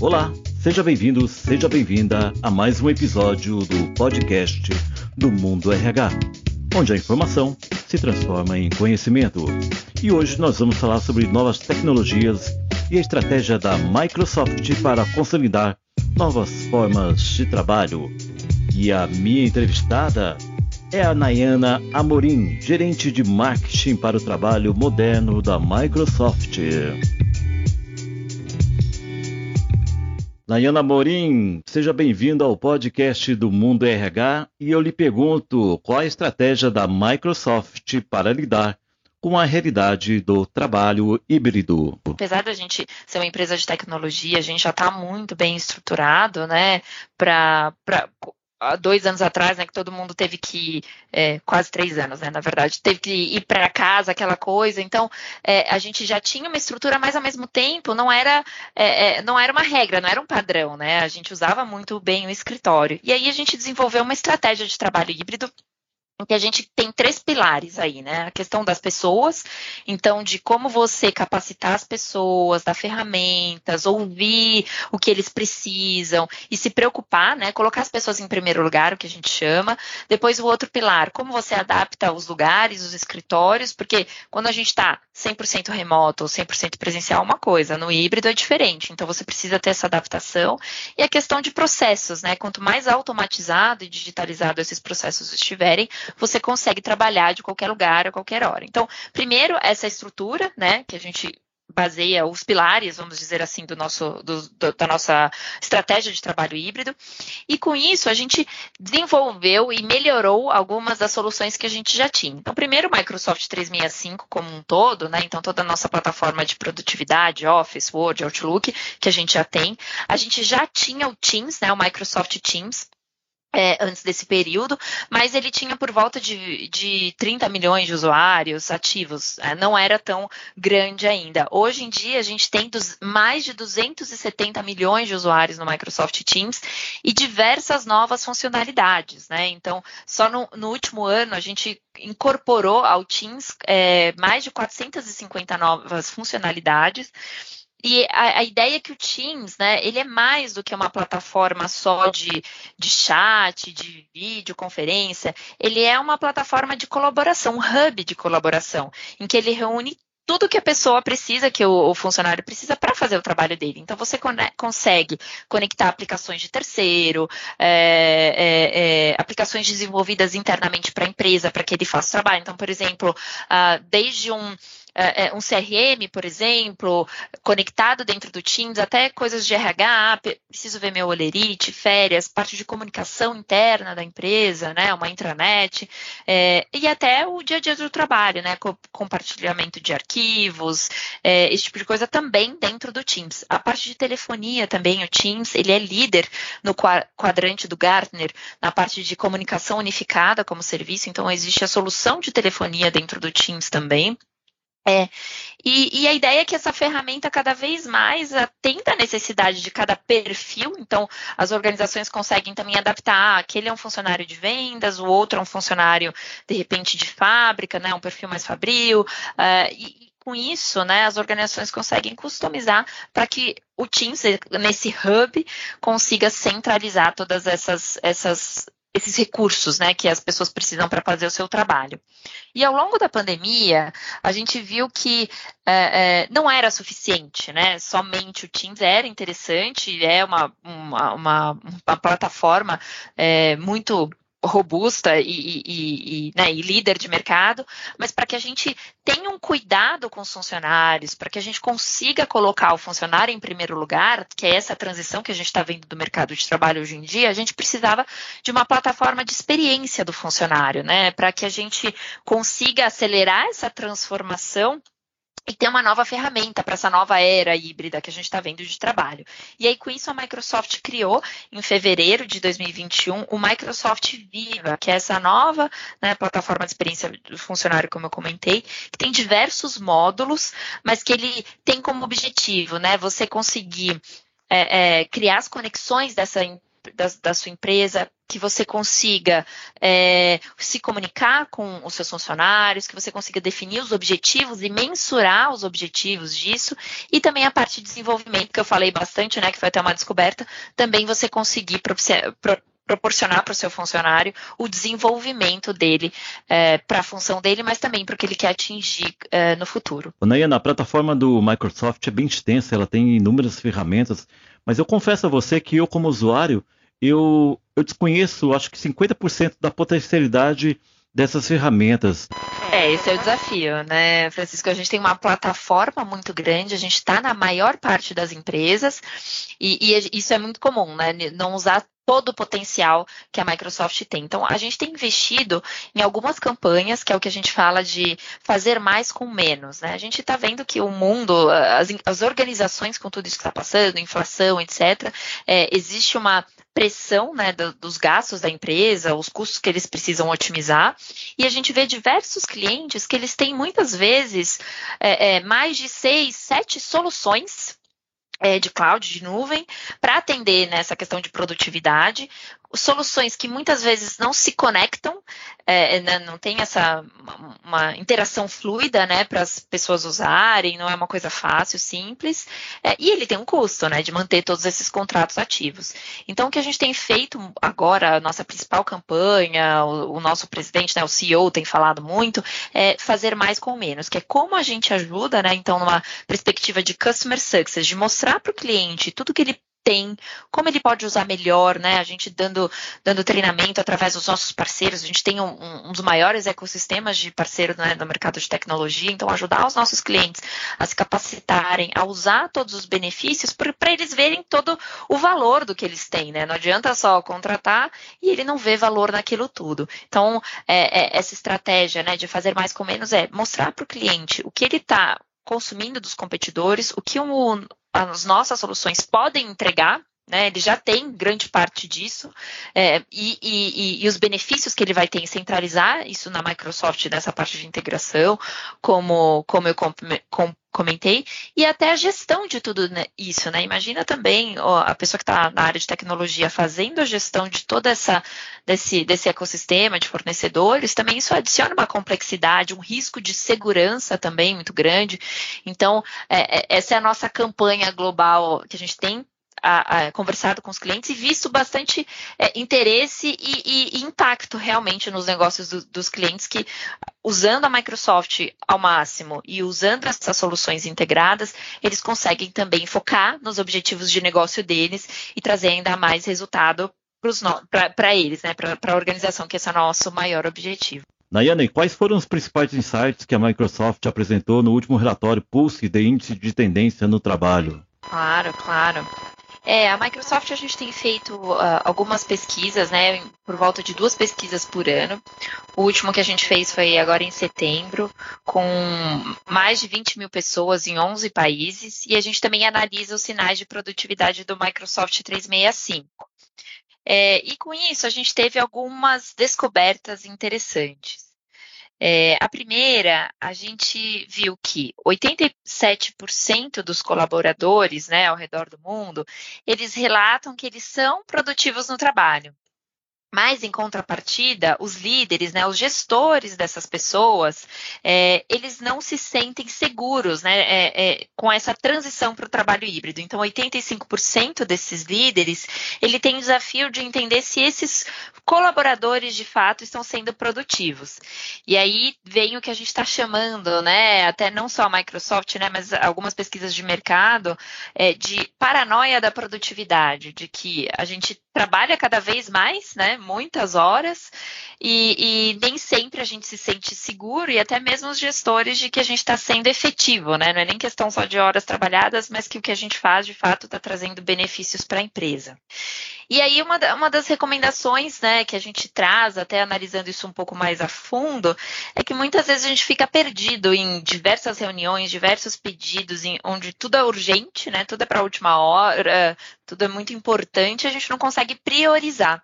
Olá, seja bem-vindo, seja bem-vinda a mais um episódio do podcast do Mundo RH, onde a informação se transforma em conhecimento. E hoje nós vamos falar sobre novas tecnologias e a estratégia da Microsoft para consolidar novas formas de trabalho. E a minha entrevistada é a Nayana Amorim, gerente de marketing para o trabalho moderno da Microsoft. Nayana Morim, seja bem-vinda ao podcast do Mundo RH e eu lhe pergunto qual a estratégia da Microsoft para lidar com a realidade do trabalho híbrido. Apesar da gente ser uma empresa de tecnologia, a gente já está muito bem estruturado, né, para dois anos atrás, né, que todo mundo teve que, é, quase três anos, né, na verdade, teve que ir para casa, aquela coisa. Então, é, a gente já tinha uma estrutura, mas ao mesmo tempo não era, é, é, não era uma regra, não era um padrão, né? A gente usava muito bem o escritório. E aí a gente desenvolveu uma estratégia de trabalho híbrido que a gente tem três pilares aí, né? A questão das pessoas, então de como você capacitar as pessoas, dar ferramentas, ouvir o que eles precisam e se preocupar, né? Colocar as pessoas em primeiro lugar, o que a gente chama. Depois o outro pilar, como você adapta os lugares, os escritórios, porque quando a gente está 100% remoto ou 100% presencial, uma coisa, no híbrido é diferente. Então você precisa ter essa adaptação e a questão de processos, né? Quanto mais automatizado e digitalizado esses processos estiverem, você consegue trabalhar de qualquer lugar, a qualquer hora. Então, primeiro, essa estrutura, né, que a gente baseia os pilares, vamos dizer assim, do nosso, do, do, da nossa estratégia de trabalho híbrido. E com isso, a gente desenvolveu e melhorou algumas das soluções que a gente já tinha. Então, primeiro, o Microsoft 365 como um todo, né? Então, toda a nossa plataforma de produtividade, Office, Word, Outlook, que a gente já tem. A gente já tinha o Teams, né? O Microsoft Teams, é, antes desse período, mas ele tinha por volta de, de 30 milhões de usuários ativos, é, não era tão grande ainda. Hoje em dia, a gente tem dos, mais de 270 milhões de usuários no Microsoft Teams e diversas novas funcionalidades, né? Então, só no, no último ano, a gente incorporou ao Teams é, mais de 450 novas funcionalidades e a, a, ideia é que o Teams, né, ele é mais do que uma plataforma só de, de chat, de videoconferência, ele é uma plataforma de colaboração, um hub de colaboração, em que ele reúne tudo que a pessoa precisa, que o, o funcionário precisa para fazer o trabalho dele. Então, você consegue conectar aplicações de terceiro, é, é, é, aplicações desenvolvidas internamente para a empresa, para que ele faça o trabalho. Então, por exemplo, uh, desde um um CRM, por exemplo, conectado dentro do Teams, até coisas de RH, preciso ver meu olerite, férias, parte de comunicação interna da empresa, né, uma intranet, é, e até o dia a dia do trabalho, né, compartilhamento de arquivos, é, esse tipo de coisa também dentro do Teams. A parte de telefonia também, o Teams, ele é líder no quadrante do Gartner, na parte de comunicação unificada como serviço, então existe a solução de telefonia dentro do Teams também. É, e, e, a ideia é que essa ferramenta cada vez mais atenda a necessidade de cada perfil, então as organizações conseguem também adaptar, ah, aquele é um funcionário de vendas, o outro é um funcionário, de repente, de fábrica, né, um perfil mais fabril, uh, e, e com isso, né, as organizações conseguem customizar para que o Teams, nesse hub, consiga centralizar todas essas, essas esses recursos né, que as pessoas precisam para fazer o seu trabalho. E ao longo da pandemia, a gente viu que é, é, não era suficiente, né? Somente o Teams era interessante, é uma, uma, uma, uma plataforma é, muito robusta e, e, e, né, e, líder de mercado, mas para que a gente tenha um cuidado com os funcionários, para que a gente consiga colocar o funcionário em primeiro lugar, que é essa transição que a gente está vendo do mercado de trabalho hoje em dia, a gente precisava de uma plataforma de experiência do funcionário, né, para que a gente consiga acelerar essa transformação e ter uma nova ferramenta para essa nova era híbrida que a gente está vendo de trabalho. E aí, com isso, a Microsoft criou, em fevereiro de 2021, o Microsoft Viva, que é essa nova né, plataforma de experiência do funcionário, como eu comentei, que tem diversos módulos, mas que ele tem como objetivo né, você conseguir é, é, criar as conexões dessa da, da, sua empresa, que você consiga é, se comunicar com os seus funcionários, que você consiga definir os objetivos e mensurar os objetivos disso, e também a parte de desenvolvimento, que eu falei bastante, né, que foi até uma descoberta, também você conseguir proporcionar para o seu funcionário o desenvolvimento dele é, para a função dele, mas também para o que ele quer atingir é, no futuro. Nayana, a plataforma do Microsoft é bem extensa, ela tem inúmeras ferramentas, mas eu confesso a você que eu, como usuário, eu, eu desconheço, acho que 50% da potencialidade dessas ferramentas. É, esse é o desafio, né, Francisco? A gente tem uma plataforma muito grande, a gente está na maior parte das empresas, e, e, isso é muito comum, né? Não usar todo o potencial que a Microsoft tem. Então, a gente tem investido em algumas campanhas, que é o que a gente fala de fazer mais com menos. Né? A gente está vendo que o mundo, as, as, organizações com tudo isso que está passando, inflação, etc., é, existe uma pressão né, do, dos gastos da empresa, os custos que eles precisam otimizar, e a gente vê diversos clientes que eles têm muitas vezes é, é, mais de seis, sete soluções é, de cloud, de nuvem, para atender nessa questão de produtividade, soluções que muitas vezes não se conectam, é, né, não tem essa uma interação fluida, né, para as pessoas usarem, não é uma coisa fácil, simples, é, e ele tem um custo, né, de manter todos esses contratos ativos. Então, o que a gente tem feito agora, a nossa principal campanha, o, o nosso presidente, né, o CEO tem falado muito, é fazer mais com menos, que é como a gente ajuda, né, então, numa perspectiva de customer success, de mostrar para o cliente tudo que ele tem, como ele pode usar melhor, né? A gente dando, dando treinamento através dos nossos parceiros, a gente tem um, um dos maiores ecossistemas de parceiros né, no mercado de tecnologia, então ajudar os nossos clientes a se capacitarem, a usar todos os benefícios para eles verem todo o valor do que eles têm, né? Não adianta só contratar e ele não vê valor naquilo tudo. Então, é, é, essa estratégia né, de fazer mais com menos é mostrar para o cliente o que ele está consumindo dos competidores, o que um, as nossas soluções podem entregar né, ele já tem grande parte disso, é, e, e, e, os benefícios que ele vai ter em centralizar isso na Microsoft, nessa parte de integração, como, como eu com, com, comentei, e até a gestão de tudo isso, né? Imagina também ó, a pessoa que está na área de tecnologia fazendo a gestão de toda essa desse, desse ecossistema de fornecedores, também isso adiciona uma complexidade, um risco de segurança também muito grande. Então, é, é essa é a nossa campanha global que a gente tem a, a, conversado com os clientes e visto bastante é, interesse e, e, e, impacto realmente nos negócios do, dos clientes que, usando a Microsoft ao máximo e usando essas soluções integradas, eles conseguem também focar nos objetivos de negócio deles e trazer ainda mais resultado para eles, né, para a organização, que esse é o nosso maior objetivo. Nayane, quais foram os principais insights que a Microsoft apresentou no último relatório Pulse de Índice de Tendência no Trabalho? Claro, claro. É, a Microsoft a gente tem feito uh, algumas pesquisas, né, por volta de duas pesquisas por ano. O último que a gente fez foi agora em setembro, com mais de 20 mil pessoas em 11 países, e a gente também analisa os sinais de produtividade do Microsoft 365. É, e com isso, a gente teve algumas descobertas interessantes. É, a primeira, a gente viu que 87% dos colaboradores né, ao redor do mundo, eles relatam que eles são produtivos no trabalho. Mas, em contrapartida, os líderes, né, os gestores dessas pessoas, é, eles não se sentem seguros né, é, é, com essa transição para o trabalho híbrido. Então, 85% desses líderes, ele tem o desafio de entender se esses colaboradores, de fato, estão sendo produtivos. E aí vem o que a gente está chamando, né, até não só a Microsoft, né, mas algumas pesquisas de mercado, é, de paranoia da produtividade, de que a gente trabalha cada vez mais, né, muitas horas e, e, nem sempre a gente se sente seguro e até mesmo os gestores de que a gente está sendo efetivo, né? Não é nem questão só de horas trabalhadas, mas que o que a gente faz de fato está trazendo benefícios para a empresa. E aí, uma, uma das recomendações né, que a gente traz, até analisando isso um pouco mais a fundo, é que muitas vezes a gente fica perdido em diversas reuniões, diversos pedidos, em, onde tudo é urgente, né, tudo é para a última hora, tudo é muito importante, a gente não consegue priorizar.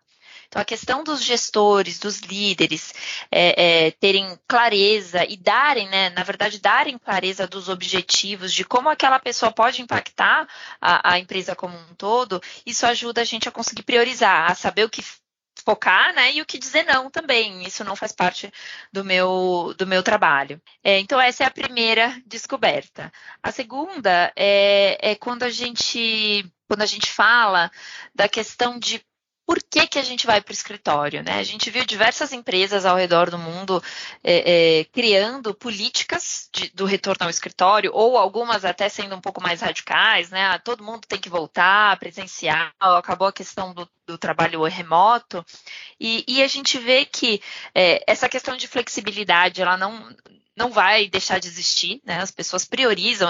Então, a questão dos gestores, dos líderes, é, é, terem clareza e darem, né, na verdade, darem clareza dos objetivos, de como aquela pessoa pode impactar a, a empresa como um todo, isso ajuda a gente a conseguir priorizar, a saber o que focar, né? E o que dizer não também. Isso não faz parte do meu, do meu trabalho. É, então, essa é a primeira descoberta. A segunda é, é quando a gente quando a gente fala da questão de por que, que a gente vai para o escritório? Né? A gente viu diversas empresas ao redor do mundo é, é, criando políticas de, do retorno ao escritório, ou algumas até sendo um pouco mais radicais, né? Ah, todo mundo tem que voltar presencial, acabou a questão do, do trabalho remoto, e, e, a gente vê que é, essa questão de flexibilidade, ela não, não vai deixar de existir, né? As pessoas priorizam.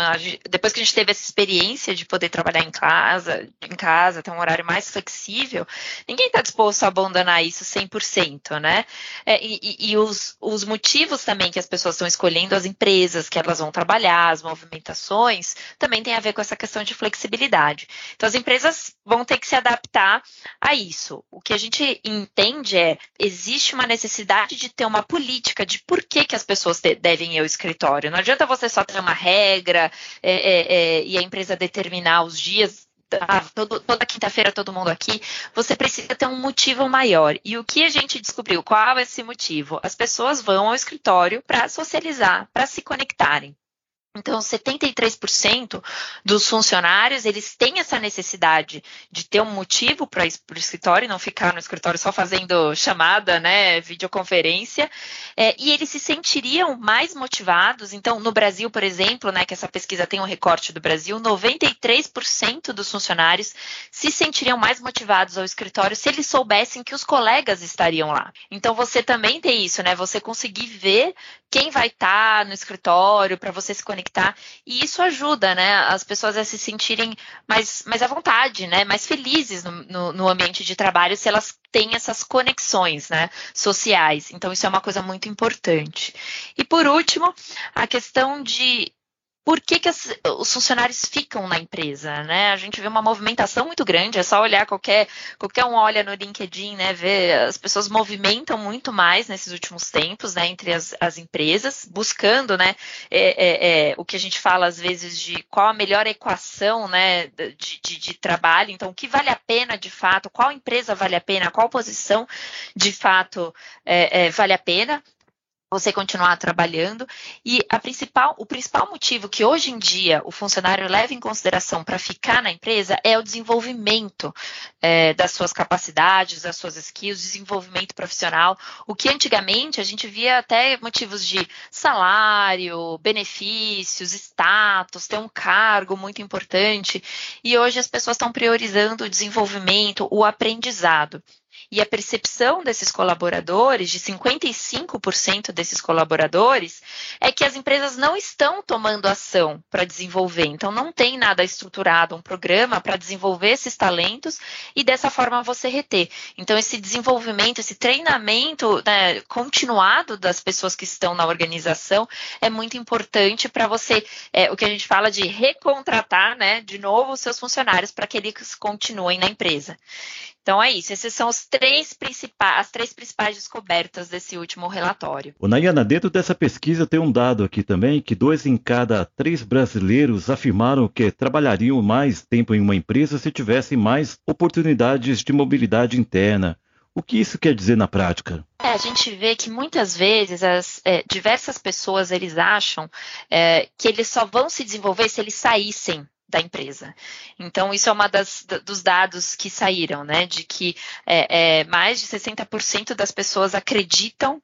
Depois que a gente teve essa experiência de poder trabalhar em casa, em casa, ter um horário mais flexível, ninguém está disposto a abandonar isso 100%, né? É, e, e os, os, motivos também que as pessoas estão escolhendo, as empresas que elas vão trabalhar, as movimentações, também tem a ver com essa questão de flexibilidade. Então, as empresas vão ter que se adaptar a isso. O que a gente entende é, existe uma necessidade de ter uma política de por que, que as pessoas devem ir ao escritório. Não adianta você só ter uma regra é, é, é, e a empresa determinar os dias. Ah, todo, toda quinta-feira todo mundo aqui, você precisa ter um motivo maior. E o que a gente descobriu? Qual é esse motivo? As pessoas vão ao escritório para socializar, para se conectarem. Então, 73% dos funcionários, eles têm essa necessidade de ter um motivo para ir para o escritório, não ficar no escritório só fazendo chamada, né, videoconferência, é, e eles se sentiriam mais motivados. Então, no Brasil, por exemplo, né, que essa pesquisa tem um recorte do Brasil, 93% dos funcionários se sentiriam mais motivados ao escritório se eles soubessem que os colegas estariam lá. Então, você também tem isso, né, você conseguir ver quem vai estar tá no escritório para você se conectar. E isso ajuda, né, as pessoas a se sentirem mais, mais à vontade, né, mais felizes no, no, no ambiente de trabalho se elas têm essas conexões, né, sociais. Então, isso é uma coisa muito importante. E por último, a questão de por que, que as, os funcionários ficam na empresa, né? A gente vê uma movimentação muito grande, é só olhar qualquer, qualquer um olha no LinkedIn, né? As pessoas movimentam muito mais nesses últimos tempos, né? Entre as, as empresas, buscando, né? É, é, é, o que a gente fala às vezes de qual a melhor equação, né? De, de, de trabalho, então o que vale a pena de fato, qual empresa vale a pena, qual posição de fato é, é, vale a pena, você continuar trabalhando. E principal, o principal motivo que hoje em dia o funcionário leva em consideração para ficar na empresa é o desenvolvimento é, das suas capacidades, das suas skills, desenvolvimento profissional. O que antigamente a gente via até motivos de salário, benefícios, status, ter um cargo muito importante. E hoje as pessoas estão priorizando o desenvolvimento, o aprendizado. E a percepção desses colaboradores, de 55% desses colaboradores, é que as empresas não estão tomando ação para desenvolver. Então, não tem nada estruturado, um programa para desenvolver esses talentos e dessa forma você reter. Então, esse desenvolvimento, esse treinamento né, continuado das pessoas que estão na organização é muito importante para você, é, o que a gente fala de recontratar, né, de novo os seus funcionários para que eles continuem na empresa. Então é isso, esses são três as três principais descobertas desse último relatório. O Nayana, dentro dessa pesquisa tem um dado aqui também que dois em cada três brasileiros afirmaram que trabalhariam mais tempo em uma empresa se tivessem mais oportunidades de mobilidade interna. O que isso quer dizer na prática? É, a gente vê que muitas vezes as é, diversas pessoas eles acham é, que eles só vão se desenvolver se eles saíssem da empresa. Então, isso é uma das, dos dados que saíram, né? De que é, é, mais de 60% das pessoas acreditam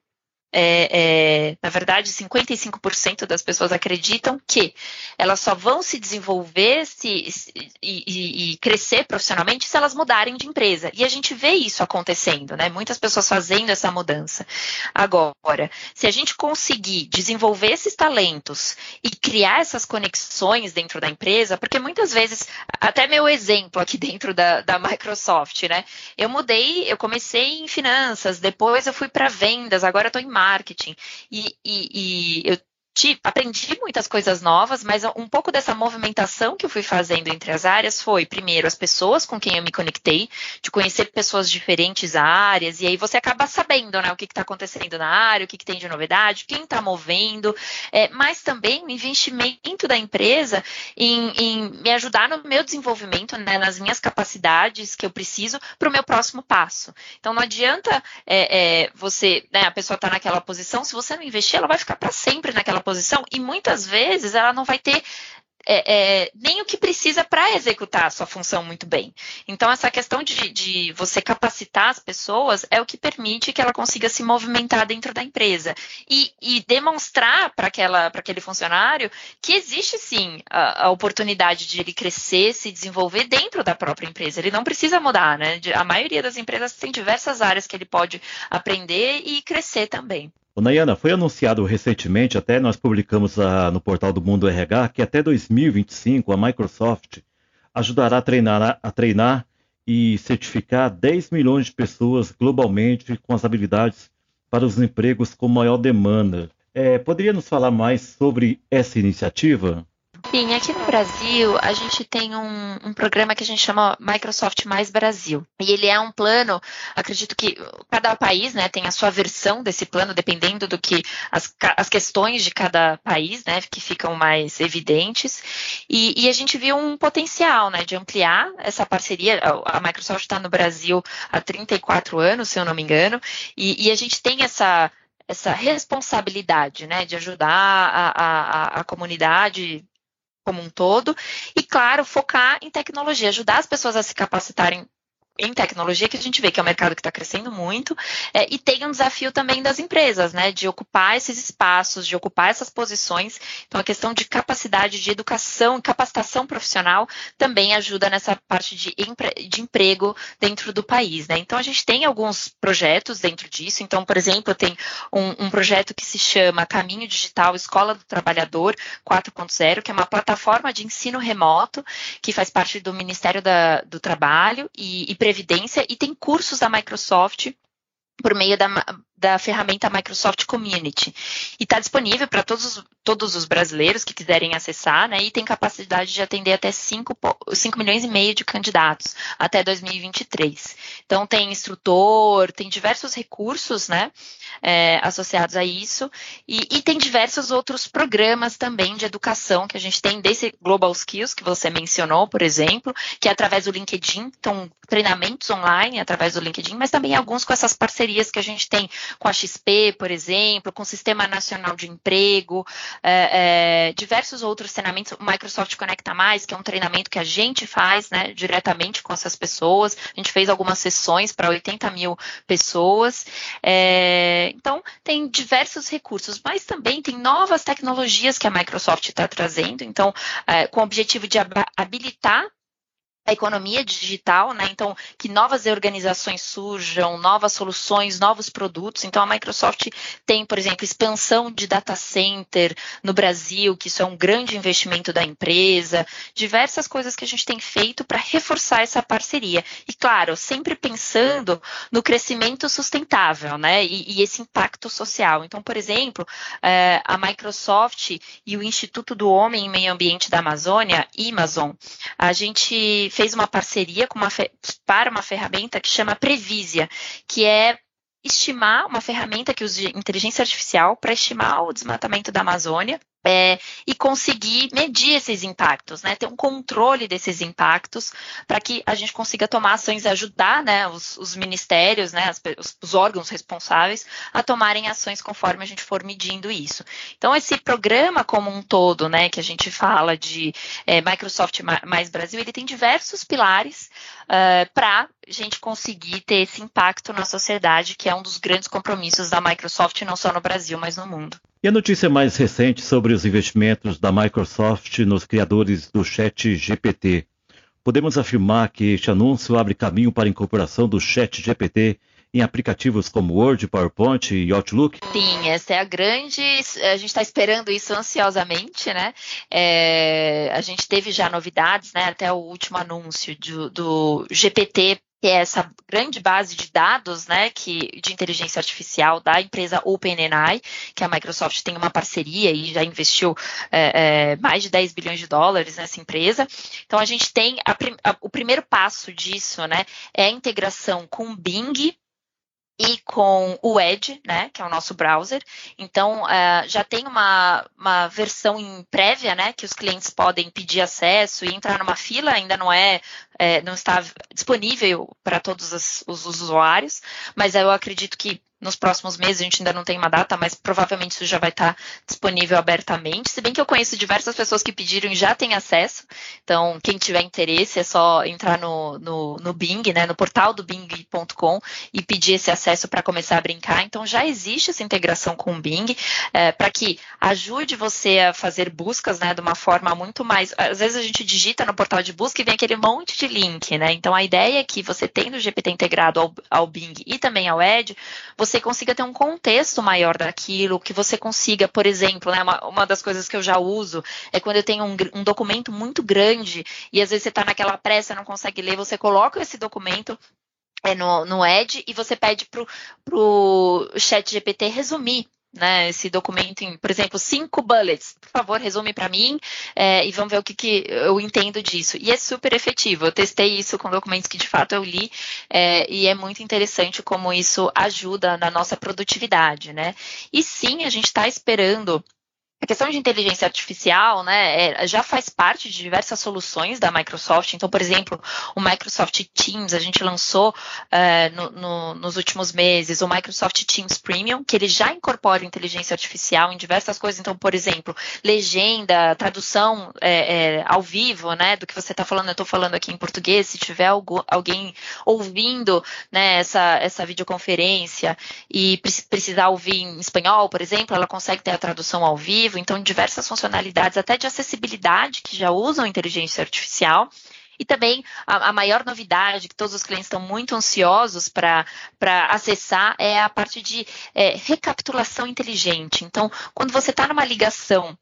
é, é, na verdade, 55% das pessoas acreditam que elas só vão se desenvolver se, se, e, e, crescer profissionalmente se elas mudarem de empresa. E a gente vê isso acontecendo, né? Muitas pessoas fazendo essa mudança. Agora, se a gente conseguir desenvolver esses talentos e criar essas conexões dentro da empresa, porque muitas vezes, até meu exemplo aqui dentro da, da Microsoft, né? Eu mudei, eu comecei em finanças, depois eu fui para vendas, agora estou em marketing. E, e, e eu aprendi muitas coisas novas, mas um pouco dessa movimentação que eu fui fazendo entre as áreas foi, primeiro, as pessoas com quem eu me conectei, de conhecer pessoas diferentes áreas, e aí você acaba sabendo né, o que está acontecendo na área, o que, que, tem de novidade, quem está movendo, é, mas também o investimento da empresa em, em, me ajudar no meu desenvolvimento, né, nas minhas capacidades que eu preciso para o meu próximo passo. Então não adianta é, é, você, né, a pessoa está naquela posição, se você não investir, ela vai ficar para sempre naquela posição e muitas vezes ela não vai ter é, é, nem o que precisa para executar a sua função muito bem. Então, essa questão de, de, você capacitar as pessoas é o que permite que ela consiga se movimentar dentro da empresa e, e demonstrar para aquele funcionário que existe sim a, a, oportunidade de ele crescer, se desenvolver dentro da própria empresa. Ele não precisa mudar, né? A maioria das empresas tem diversas áreas que ele pode aprender e crescer também. O Nayana, foi anunciado recentemente, até nós publicamos a, no portal do Mundo RH, que até 2025 a Microsoft ajudará a treinar, a treinar e certificar 10 milhões de pessoas globalmente com as habilidades para os empregos com maior demanda. É, poderia nos falar mais sobre essa iniciativa? Sim, aqui no Brasil a gente tem um, um, programa que a gente chama Microsoft Mais Brasil. E ele é um plano, acredito que cada país né, tem a sua versão desse plano, dependendo do que as, as questões de cada país, né, que ficam mais evidentes. E, e a gente viu um potencial né, de ampliar essa parceria. A Microsoft está no Brasil há 34 anos, se eu não me engano, e, e a gente tem essa essa responsabilidade, né, de ajudar a, a, a comunidade como um todo, e, claro, focar em tecnologia, ajudar as pessoas a se capacitarem em tecnologia, que a gente vê que é um mercado que está crescendo muito, é, e tem um desafio também das empresas, né, de ocupar esses espaços, de ocupar essas posições. Então, a questão de capacidade de educação e capacitação profissional também ajuda nessa parte de, empre de emprego dentro do país, né. Então, a gente tem alguns projetos dentro disso. Então, por exemplo, tem um, um projeto que se chama Caminho Digital Escola do Trabalhador 4.0, que é uma plataforma de ensino remoto que faz parte do Ministério da, do Trabalho e, e Previdência e tem cursos da Microsoft por meio da, da ferramenta Microsoft Community. E está disponível para todos, todos os brasileiros que quiserem acessar, né? E tem capacidade de atender até 5, 5 milhões e meio de candidatos até 2023. Então tem instrutor, tem diversos recursos, né? É, associados a isso. E, e, tem diversos outros programas também de educação que a gente tem desse Global Skills que você mencionou, por exemplo, que é através do LinkedIn, então treinamentos online através do LinkedIn, mas também alguns com essas parcerias que a gente tem com a XP, por exemplo, com o Sistema Nacional de Emprego, é, é, diversos outros treinamentos, o Microsoft Conecta Mais, que é um treinamento que a gente faz né, diretamente com essas pessoas, a gente fez algumas sessões para 80 mil pessoas, é, então tem diversos recursos, mas também tem novas tecnologias que a Microsoft está trazendo, então é, com o objetivo de habilitar a economia digital, né? Então, que novas organizações surjam, novas soluções, novos produtos. Então, a Microsoft tem, por exemplo, expansão de data center no Brasil, que isso é um grande investimento da empresa, diversas coisas que a gente tem feito para reforçar essa parceria. E, claro, sempre pensando no crescimento sustentável, né? E, e esse impacto social. Então, por exemplo, é, a Microsoft e o Instituto do Homem e Meio Ambiente da Amazônia, Amazon, a gente fez uma parceria uma para uma ferramenta que chama Previsia, que é estimar uma ferramenta que usa inteligência artificial para estimar o desmatamento da Amazônia é, e conseguir medir esses impactos, né? Ter um controle desses impactos para que a gente consiga tomar ações ajudar né, os, os ministérios, né, os, os, órgãos responsáveis a tomarem ações conforme a gente for medindo isso. Então, esse programa como um todo, né, que a gente fala de é, Microsoft mais Brasil, ele tem diversos pilares uh, para a gente conseguir ter esse impacto na sociedade, que é um dos grandes compromissos da Microsoft, não só no Brasil, mas no mundo. E a notícia mais recente sobre os investimentos da Microsoft nos criadores do Chat GPT. Podemos afirmar que este anúncio abre caminho para a incorporação do Chat GPT em aplicativos como Word, PowerPoint e Outlook? Sim, essa é a grande. A gente está esperando isso ansiosamente, né? É, a gente teve já novidades, né? Até o último anúncio do, do GPT que é essa grande base de dados, né, que, de inteligência artificial da empresa OpenAI, que a Microsoft tem uma parceria e já investiu é, é, mais de 10 bilhões de dólares nessa empresa. Então, a gente tem a, a, o primeiro passo disso, né, é a integração com o Bing, e com o Edge, né, que é o nosso browser. Então, uh, já tem uma, uma versão em prévia, né, que os clientes podem pedir acesso e entrar numa fila, ainda não é, é não está disponível para todos os, os usuários, mas eu acredito que nos próximos meses, a gente ainda não tem uma data, mas provavelmente isso já vai estar disponível abertamente. Se bem que eu conheço diversas pessoas que pediram e já têm acesso. Então, quem tiver interesse é só entrar no, no, no Bing, né, no portal do Bing.com e pedir esse acesso para começar a brincar. Então, já existe essa integração com o Bing é, para que ajude você a fazer buscas né, de uma forma muito mais. Às vezes a gente digita no portal de busca e vem aquele monte de link, né? Então, a ideia é que você tendo o GPT integrado ao, ao Bing e também ao Edge, você você consiga ter um contexto maior daquilo, que você consiga, por exemplo, né, uma, uma das coisas que eu já uso é quando eu tenho um, um documento muito grande e às vezes você está naquela pressa, não consegue ler, você coloca esse documento é, no, no e você pede para o chat GPT resumir né, esse documento em, por exemplo, cinco bullets. Por favor, resume para mim é, e vamos ver o que, que, eu entendo disso. E é super efetivo. Eu testei isso com documentos que de fato eu li é, e é muito interessante como isso ajuda na nossa produtividade, né? E sim, a gente está esperando a questão de inteligência artificial né, é, já faz parte de diversas soluções da Microsoft. Então, por exemplo, o Microsoft Teams, a gente lançou é, no, no, nos últimos meses o Microsoft Teams Premium, que ele já incorpora inteligência artificial em diversas coisas. Então, por exemplo, legenda, tradução é, é ao vivo né, do que você está falando. Eu estou falando aqui em português. Se tiver alguém ouvindo né, essa, essa videoconferência e precisar ouvir em espanhol, por exemplo, ela consegue ter a tradução ao vivo então diversas funcionalidades até de acessibilidade que já usam inteligência artificial. E também a, a, maior novidade que todos os clientes estão muito ansiosos para acessar é a parte de é, recapitulação inteligente. Então, quando você está numa ligação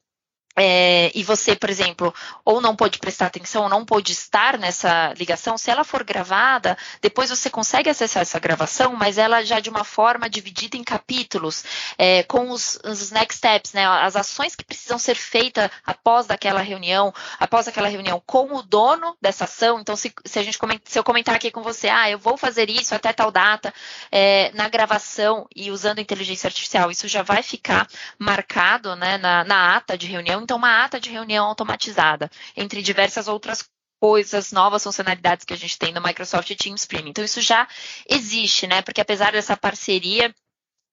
é, e você, por exemplo, ou não pode prestar atenção, ou não pode estar nessa ligação, se ela for gravada, depois você consegue acessar essa gravação, mas ela já de uma forma dividida em capítulos, é, com os, os, next steps, né, as ações que precisam ser feitas após aquela reunião, após aquela reunião com o dono dessa ação. Então, se, se a gente se eu comentar aqui com você, ah, eu vou fazer isso até tal data, é, na gravação e usando inteligência artificial, isso já vai ficar marcado né, na, na ata de reunião então, uma ata de reunião automatizada, entre diversas outras coisas, novas funcionalidades que a gente tem no Microsoft Teams Premium. Então, isso já existe, né? Porque apesar dessa parceria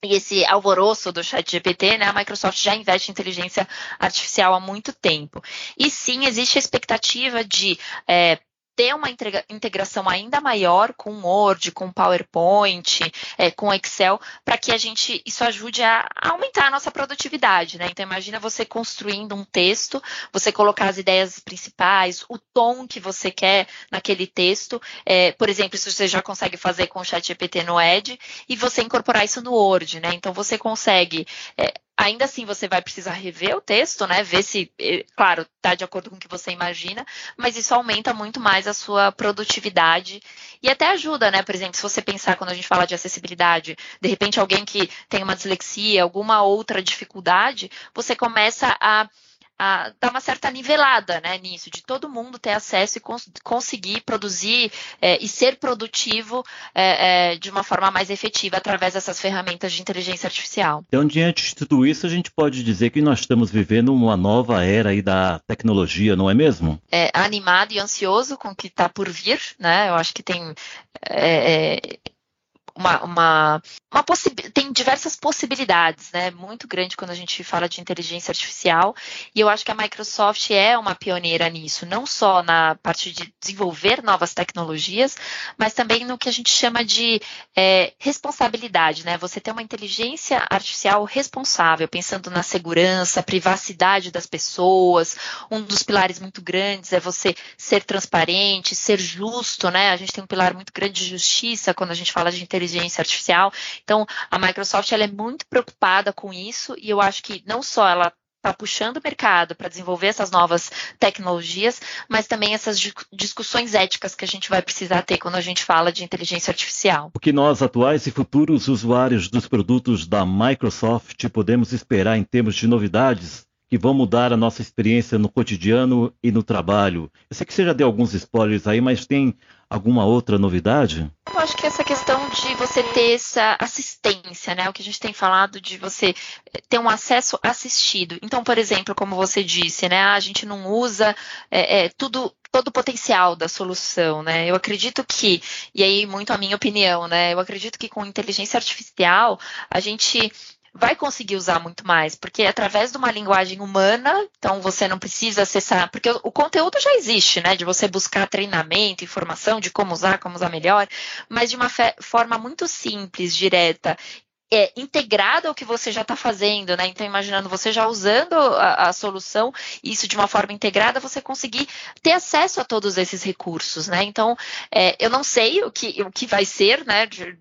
e esse alvoroço do chat GPT, né, a Microsoft já investe em inteligência artificial há muito tempo. E sim, existe a expectativa de é, ter uma integração ainda maior com Word, com PowerPoint, é, com Excel, para que a gente isso ajude a, aumentar a nossa produtividade, né? Então imagina você construindo um texto, você colocar as ideias principais, o tom que você quer naquele texto, é, por exemplo, isso você já consegue fazer com o ChatGPT no Edge e você incorporar isso no Word, né? Então você consegue é, Ainda assim, você vai precisar rever o texto, né? Ver se, eh, claro, está de acordo com o que você imagina, mas isso aumenta muito mais a sua produtividade e até ajuda, né? Por exemplo, se você pensar quando a gente fala de acessibilidade, de repente alguém que tem uma dislexia, alguma outra dificuldade, você começa a a dar uma certa nivelada né, nisso, de todo mundo ter acesso e cons conseguir produzir é, e ser produtivo é, é, de uma forma mais efetiva através dessas ferramentas de inteligência artificial. Então, diante de tudo isso, a gente pode dizer que nós estamos vivendo uma nova era aí da tecnologia, não é mesmo? É, animado e ansioso com o que está por vir, né? Eu acho que tem é, é, uma, uma, uma tem diversas possibilidades, né? Muito grande quando a gente fala de inteligência artificial. E eu acho que a Microsoft é uma pioneira nisso, não só na parte de desenvolver novas tecnologias, mas também no que a gente chama de é, responsabilidade, né? Você ter uma inteligência artificial responsável, pensando na segurança, privacidade das pessoas. Um dos pilares muito grandes é você ser transparente, ser justo, né? A gente tem um pilar muito grande de justiça quando a gente fala de inteligência inteligência artificial. Então, a Microsoft ela é muito preocupada com isso e eu acho que não só ela está puxando o mercado para desenvolver essas novas tecnologias, mas também essas discussões éticas que a gente vai precisar ter quando a gente fala de inteligência artificial. O que nós, atuais e futuros usuários dos produtos da Microsoft, podemos esperar em termos de novidades que vão mudar a nossa experiência no cotidiano e no trabalho. Eu sei que você já deu alguns spoilers aí, mas tem alguma outra novidade? Eu acho que essa questão de você ter essa assistência, né? O que a gente tem falado de você ter um acesso assistido. Então, por exemplo, como você disse, né? A gente não usa é, é, tudo todo o potencial da solução, né? Eu acredito que, e aí muito a minha opinião, né? Eu acredito que com inteligência artificial a gente vai conseguir usar muito mais, porque é através de uma linguagem humana, então você não precisa acessar, porque o, conteúdo já existe, né? De você buscar treinamento, informação de como usar, como usar melhor, mas de uma forma muito simples, direta é, integrada ao que você já está fazendo, né? Então, imaginando você já usando a, a, solução, isso de uma forma integrada, você conseguir ter acesso a todos esses recursos, né? Então, é, eu não sei o que, o que vai ser, né? De,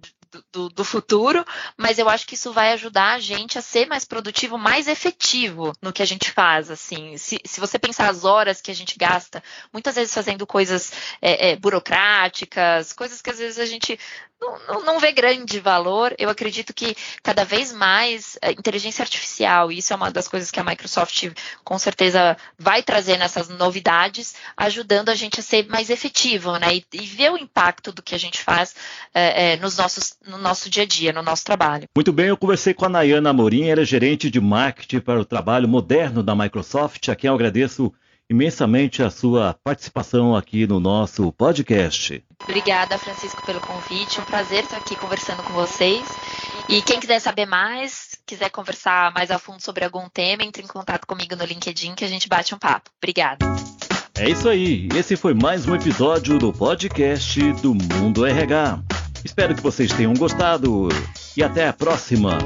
do, do, futuro, mas eu acho que isso vai ajudar a gente a ser mais produtivo, mais efetivo no que a gente faz. Assim, se, se você pensar as horas que a gente gasta, muitas vezes fazendo coisas é, é, burocráticas, coisas que às vezes a gente não, não, vê grande valor. Eu acredito que cada vez mais a inteligência artificial, isso é uma das coisas que a Microsoft com certeza vai trazer nessas novidades, ajudando a gente a ser mais efetivo, né? E, e ver o impacto do que a gente faz é, é, nos nossos, no nosso dia a dia, no nosso trabalho. Muito bem, eu conversei com a Nayana Amorim, ela é gerente de marketing para o trabalho moderno da Microsoft, a quem eu agradeço imensamente a sua participação aqui no nosso podcast. Obrigada, Francisco, pelo convite. Um prazer estar aqui conversando com vocês. E quem quiser saber mais, quiser conversar mais a fundo sobre algum tema, entre em contato comigo no LinkedIn que a gente bate um papo. Obrigada. É isso aí. Esse foi mais um episódio do podcast do Mundo RH. Espero que vocês tenham gostado e até a próxima.